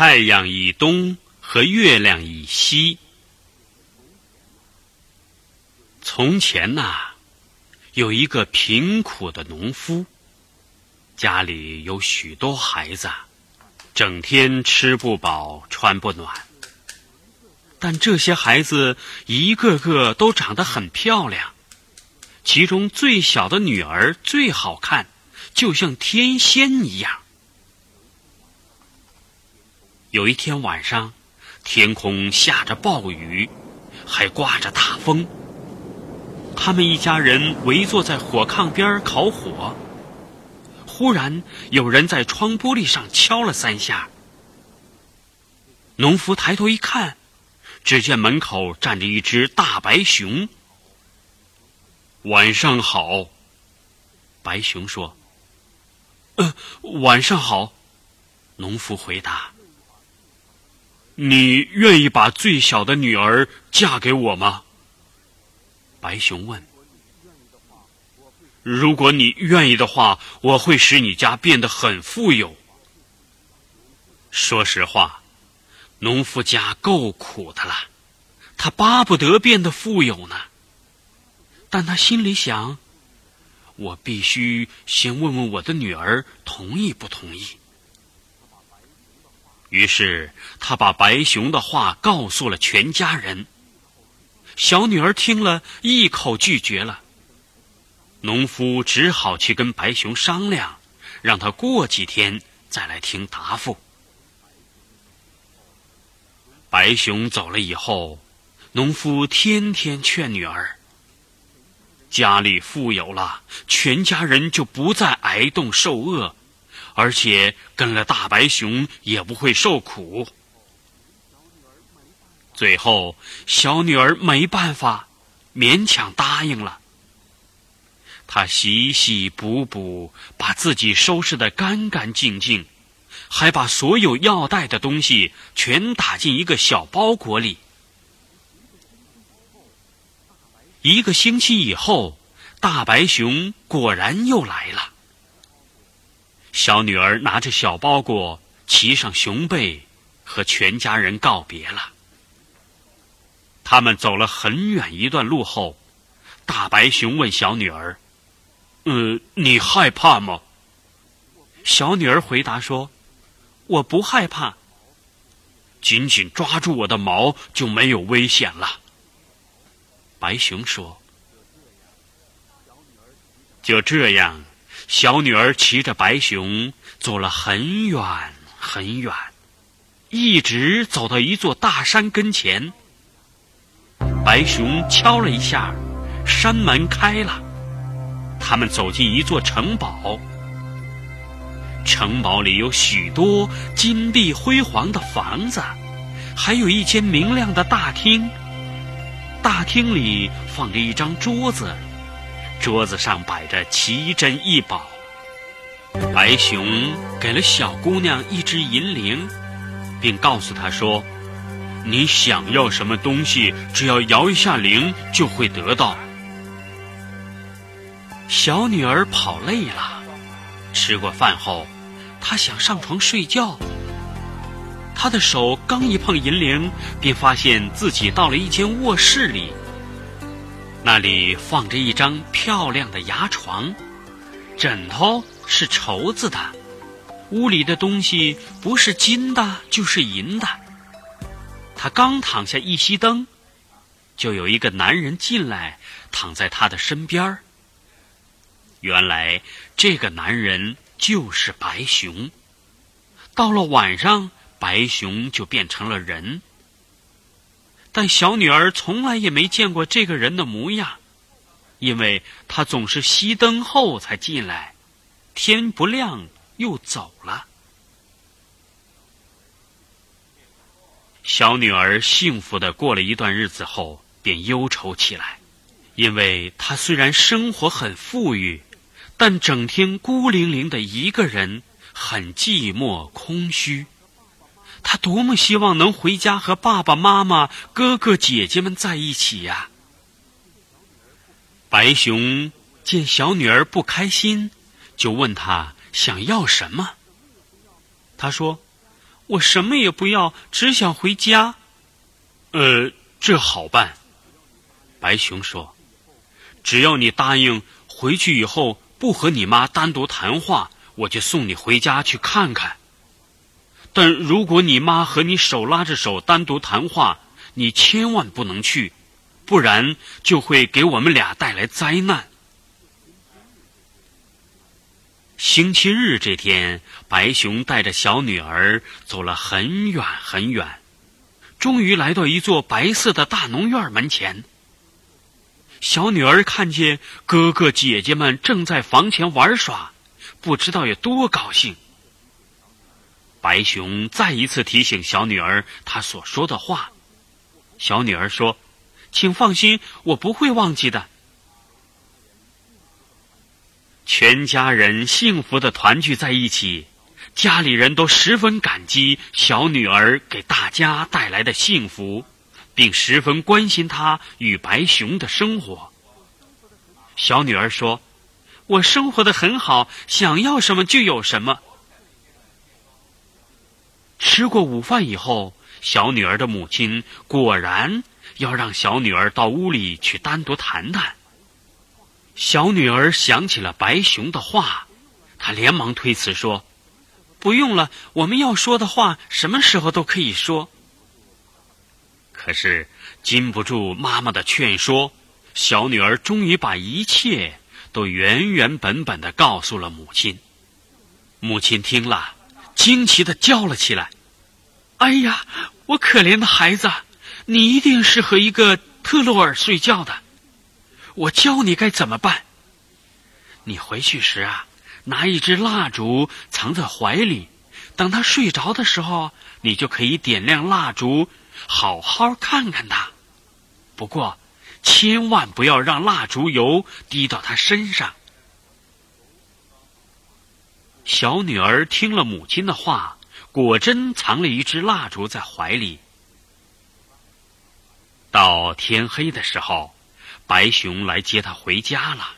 太阳以东和月亮以西。从前呐，有一个贫苦的农夫，家里有许多孩子，整天吃不饱穿不暖。但这些孩子一个个都长得很漂亮，其中最小的女儿最好看，就像天仙一样。有一天晚上，天空下着暴雨，还刮着大风。他们一家人围坐在火炕边烤火。忽然，有人在窗玻璃上敲了三下。农夫抬头一看。只见门口站着一只大白熊。晚上好，白熊说：“呃，晚上好。”农夫回答：“你愿意把最小的女儿嫁给我吗？”白熊问。“如果你愿意的话，我会使你家变得很富有。”说实话。农夫家够苦的了，他巴不得变得富有呢。但他心里想：我必须先问问我的女儿同意不同意。于是他把白熊的话告诉了全家人。小女儿听了一口拒绝了。农夫只好去跟白熊商量，让他过几天再来听答复。白熊走了以后，农夫天天劝女儿：“家里富有了，全家人就不再挨冻受饿，而且跟了大白熊也不会受苦。”最后，小女儿没办法，勉强答应了。她洗洗补补，把自己收拾得干干净净。还把所有要带的东西全打进一个小包裹里。一个星期以后，大白熊果然又来了。小女儿拿着小包裹，骑上熊背，和全家人告别了。他们走了很远一段路后，大白熊问小女儿：“呃，你害怕吗？”小女儿回答说。我不害怕，紧紧抓住我的毛就没有危险了。白熊说：“就这样，小女儿骑着白熊走了很远很远，一直走到一座大山跟前。白熊敲了一下，山门开了，他们走进一座城堡。”城堡里有许多金碧辉煌的房子，还有一间明亮的大厅。大厅里放着一张桌子，桌子上摆着奇珍异宝。白熊给了小姑娘一只银铃，并告诉她说：“你想要什么东西，只要摇一下铃就会得到。”小女儿跑累了，吃过饭后。她想上床睡觉，她的手刚一碰银铃，便发现自己到了一间卧室里。那里放着一张漂亮的牙床，枕头是绸子的，屋里的东西不是金的，就是银的。他刚躺下一熄灯，就有一个男人进来，躺在他的身边原来这个男人。就是白熊。到了晚上，白熊就变成了人。但小女儿从来也没见过这个人的模样，因为他总是熄灯后才进来，天不亮又走了。小女儿幸福的过了一段日子后，便忧愁起来，因为她虽然生活很富裕。但整天孤零零的一个人，很寂寞空虚。他多么希望能回家和爸爸妈妈、哥哥姐姐们在一起呀！白熊见小女儿不开心，就问她想要什么。她说：“我什么也不要，只想回家。呃，这好办。白熊说：“只要你答应回去以后不和你妈单独谈话，我就送你回家去看看。但如果你妈和你手拉着手单独谈话，你千万不能去，不然就会给我们俩带来灾难。”星期日这天，白熊带着小女儿走了很远很远，终于来到一座白色的大农院门前。小女儿看见哥哥姐姐们正在房前玩耍，不知道有多高兴。白熊再一次提醒小女儿她所说的话，小女儿说：“请放心，我不会忘记的。”全家人幸福的团聚在一起，家里人都十分感激小女儿给大家带来的幸福，并十分关心她与白熊的生活。小女儿说：“我生活的很好，想要什么就有什么。”吃过午饭以后，小女儿的母亲果然要让小女儿到屋里去单独谈谈。小女儿想起了白熊的话，她连忙推辞说：“不用了，我们要说的话什么时候都可以说。”可是禁不住妈妈的劝说，小女儿终于把一切都原原本本的告诉了母亲。母亲听了，惊奇的叫了起来：“哎呀，我可怜的孩子，你一定是和一个特洛尔睡觉的。”我教你该怎么办。你回去时啊，拿一支蜡烛藏在怀里，等他睡着的时候，你就可以点亮蜡烛，好好看看他。不过，千万不要让蜡烛油滴到他身上。小女儿听了母亲的话，果真藏了一支蜡烛在怀里。到天黑的时候。白熊来接她回家了。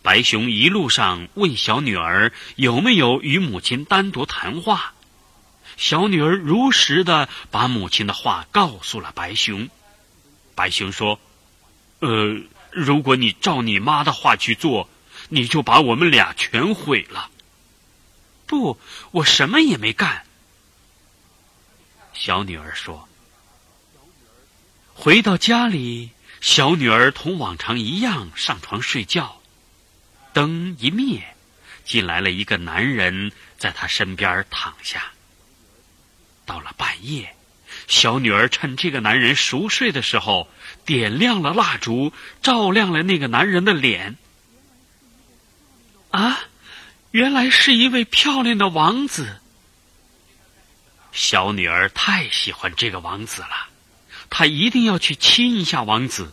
白熊一路上问小女儿有没有与母亲单独谈话，小女儿如实的把母亲的话告诉了白熊。白熊说：“呃，如果你照你妈的话去做，你就把我们俩全毁了。”不，我什么也没干。小女儿说：“回到家里。”小女儿同往常一样上床睡觉，灯一灭，进来了一个男人，在她身边躺下。到了半夜，小女儿趁这个男人熟睡的时候，点亮了蜡烛，照亮了那个男人的脸。啊，原来是一位漂亮的王子。小女儿太喜欢这个王子了。她一定要去亲一下王子，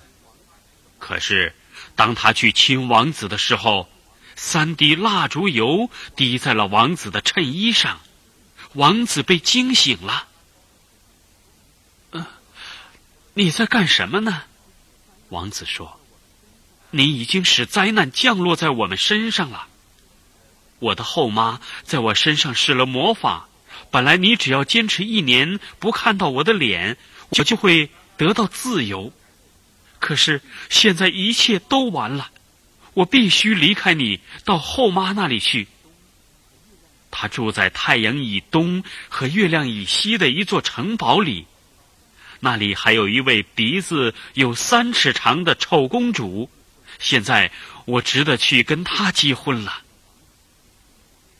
可是当她去亲王子的时候，三滴蜡烛油滴在了王子的衬衣上，王子被惊醒了。你在干什么呢？王子说：“你已经使灾难降落在我们身上了。我的后妈在我身上施了魔法，本来你只要坚持一年不看到我的脸。”我就会得到自由，可是现在一切都完了，我必须离开你，到后妈那里去。她住在太阳以东和月亮以西的一座城堡里，那里还有一位鼻子有三尺长的丑公主。现在我值得去跟她结婚了。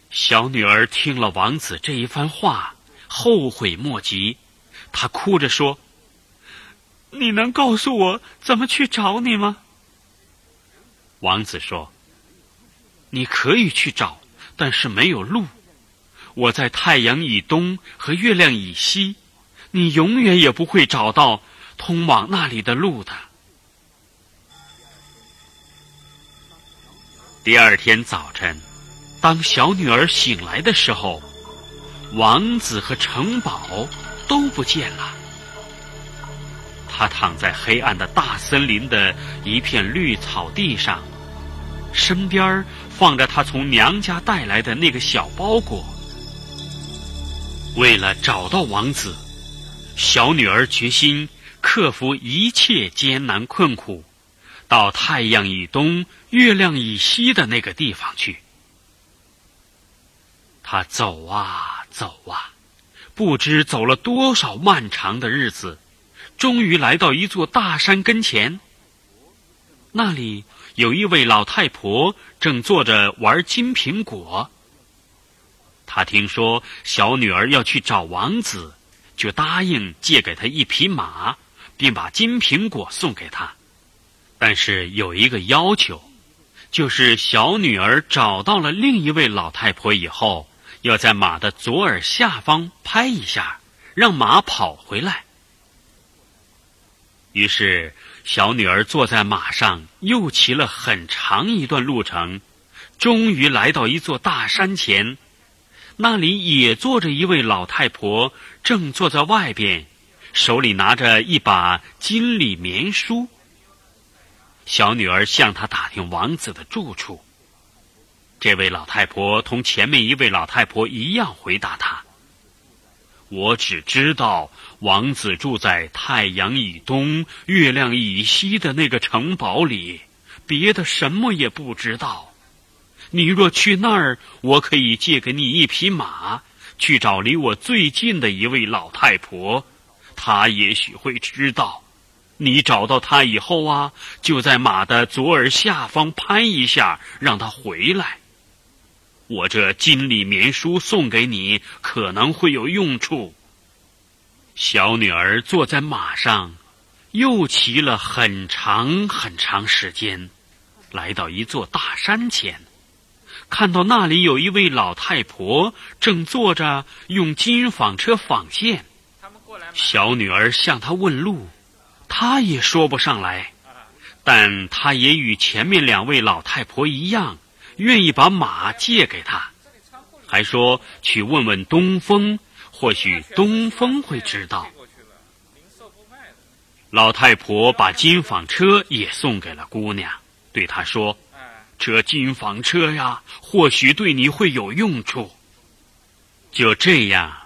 小女儿听了王子这一番话，后悔莫及。她哭着说：“你能告诉我怎么去找你吗？”王子说：“你可以去找，但是没有路。我在太阳以东和月亮以西，你永远也不会找到通往那里的路的。”第二天早晨，当小女儿醒来的时候，王子和城堡。都不见了。他躺在黑暗的大森林的一片绿草地上，身边放着他从娘家带来的那个小包裹。为了找到王子，小女儿决心克服一切艰难困苦，到太阳以东、月亮以西的那个地方去。他走啊走啊，不知走了多少漫长的日子，终于来到一座大山跟前。那里有一位老太婆正坐着玩金苹果。他听说小女儿要去找王子，就答应借给他一匹马，并把金苹果送给他。但是有一个要求，就是小女儿找到了另一位老太婆以后，要在马的左耳下方拍一下，让马跑回来。于是，小女儿坐在马上，又骑了很长一段路程，终于来到一座大山前。那里也坐着一位老太婆，正坐在外边，手里拿着一把金缕棉梳。小女儿向她打听王子的住处。这位老太婆同前面一位老太婆一样回答他：“我只知道王子住在太阳以东、月亮以西的那个城堡里，别的什么也不知道。”你若去那儿，我可以借给你一匹马，去找离我最近的一位老太婆，她也许会知道。你找到她以后啊，就在马的左耳下方拍一下，让她回来。我这金缕棉书送给你，可能会有用处。小女儿坐在马上，又骑了很长很长时间，来到一座大山前。看到那里有一位老太婆正坐着用金纺车纺线，小女儿向她问路，她也说不上来，但她也与前面两位老太婆一样，愿意把马借给他，还说去问问东风，或许东风会知道。老太婆把金纺车也送给了姑娘，对她说。这金纺车呀，或许对你会有用处。就这样，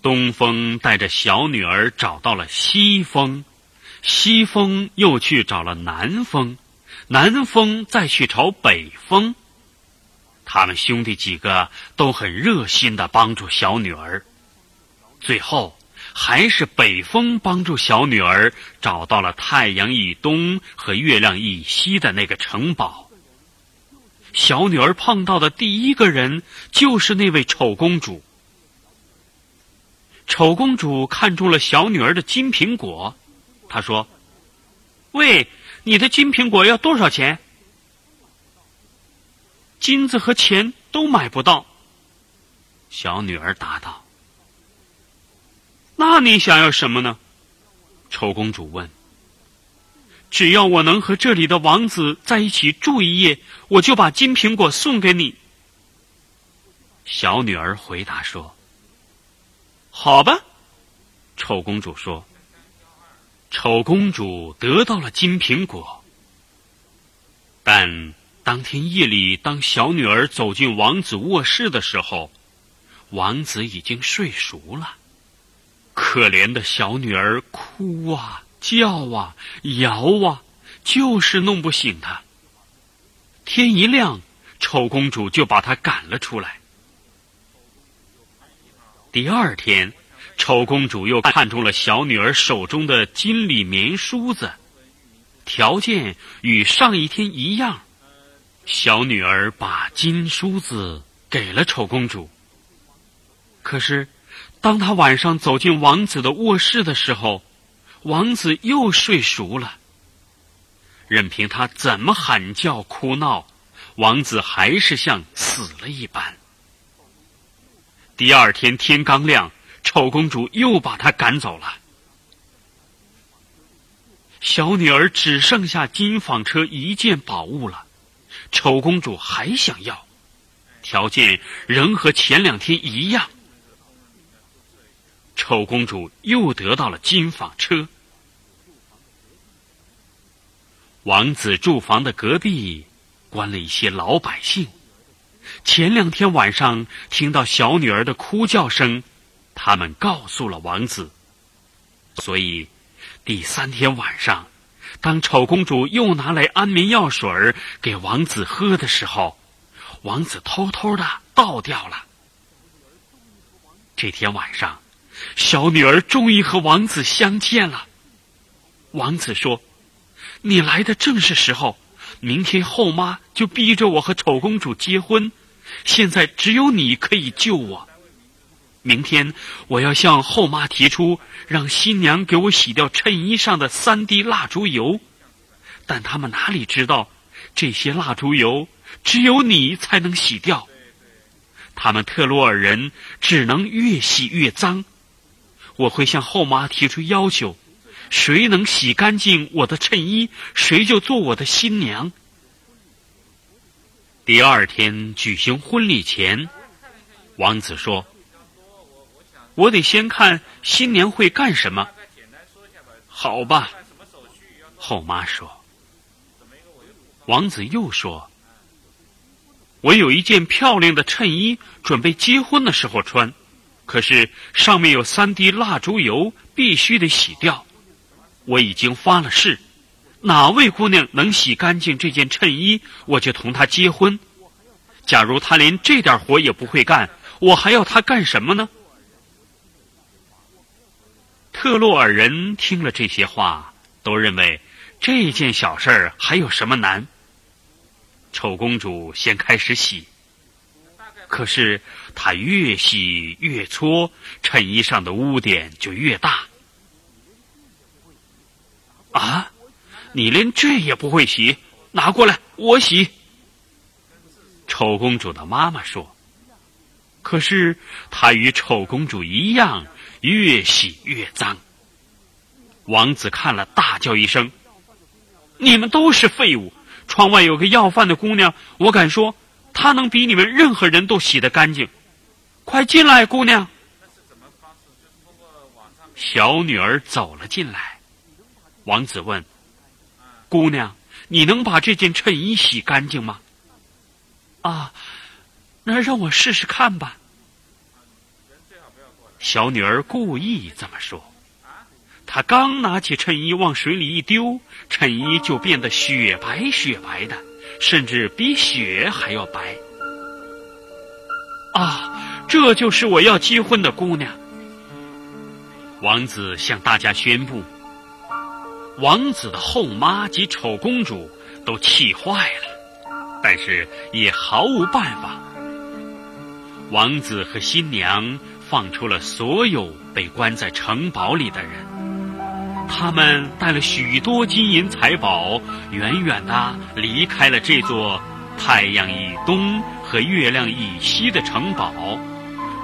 东风带着小女儿找到了西风，西风又去找了南风，南风再去找北风。他们兄弟几个都很热心的帮助小女儿，最后还是北风帮助小女儿找到了太阳以东和月亮以西的那个城堡。小女儿碰到的第一个人就是那位丑公主。丑公主看中了小女儿的金苹果，她说：“喂，你的金苹果要多少钱？”金子和钱都买不到。小女儿答道：“那你想要什么呢？”丑公主问。只要我能和这里的王子在一起住一夜，我就把金苹果送给你。”小女儿回答说。“好吧。”丑公主说。丑公主得到了金苹果，但当天夜里，当小女儿走进王子卧室的时候，王子已经睡熟了。可怜的小女儿哭啊！叫啊，摇啊，就是弄不醒他。天一亮，丑公主就把她赶了出来。第二天，丑公主又看中了小女儿手中的金缕棉梳子，条件与上一天一样。小女儿把金梳子给了丑公主。可是，当她晚上走进王子的卧室的时候，王子又睡熟了，任凭他怎么喊叫哭闹，王子还是像死了一般。第二天天刚亮，丑公主又把他赶走了。小女儿只剩下金纺车一件宝物了，丑公主还想要，条件仍和前两天一样。丑公主又得到了金纺车。王子住房的隔壁，关了一些老百姓。前两天晚上听到小女儿的哭叫声，他们告诉了王子。所以，第三天晚上，当丑公主又拿来安眠药水给王子喝的时候，王子偷偷的倒掉了。这天晚上，小女儿终于和王子相见了。王子说：“你来的正是时候，明天后妈就逼着我和丑公主结婚，现在只有你可以救我。”明天我要向后妈提出，让新娘给我洗掉衬衣上的三滴蜡烛油，但他们哪里知道，这些蜡烛油只有你才能洗掉。他们特洛尔人只能越洗越脏。我会向后妈提出要求，谁能洗干净我的衬衣，谁就做我的新娘。第二天举行婚礼前，王子说。我得先看新娘会干什么。好吧，后妈说。王子又说：“我有一件漂亮的衬衣，准备结婚的时候穿，可是上面有三滴蜡烛油，必须得洗掉。我已经发了誓，哪位姑娘能洗干净这件衬衣，我就同她结婚。假如她连这点活也不会干，我还要她干什么呢？”特洛尔人听了这些话，都认为这件小事儿还有什么难？丑公主先开始洗，可是她越洗越搓，衬衣上的污点就越大。啊，你连这也不会洗？拿过来，我洗。丑公主的妈妈说：“可是她与丑公主一样。”越洗越脏。王子看了，大叫一声：“你们都是废物！窗外有个要饭的姑娘，我敢说，她能比你们任何人都洗得干净。快进来，姑娘。”小女儿走了进来。王子问：“姑娘，你能把这件衬衣洗干净吗？”“啊，那让我试试看吧。”小女儿故意这么说，她刚拿起衬衣往水里一丢，衬衣就变得雪白雪白的，甚至比雪还要白。啊，这就是我要结婚的姑娘！王子向大家宣布。王子的后妈及丑公主都气坏了，但是也毫无办法。王子和新娘。放出了所有被关在城堡里的人，他们带了许多金银财宝，远远的离开了这座太阳以东和月亮以西的城堡，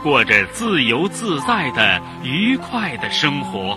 过着自由自在的愉快的生活。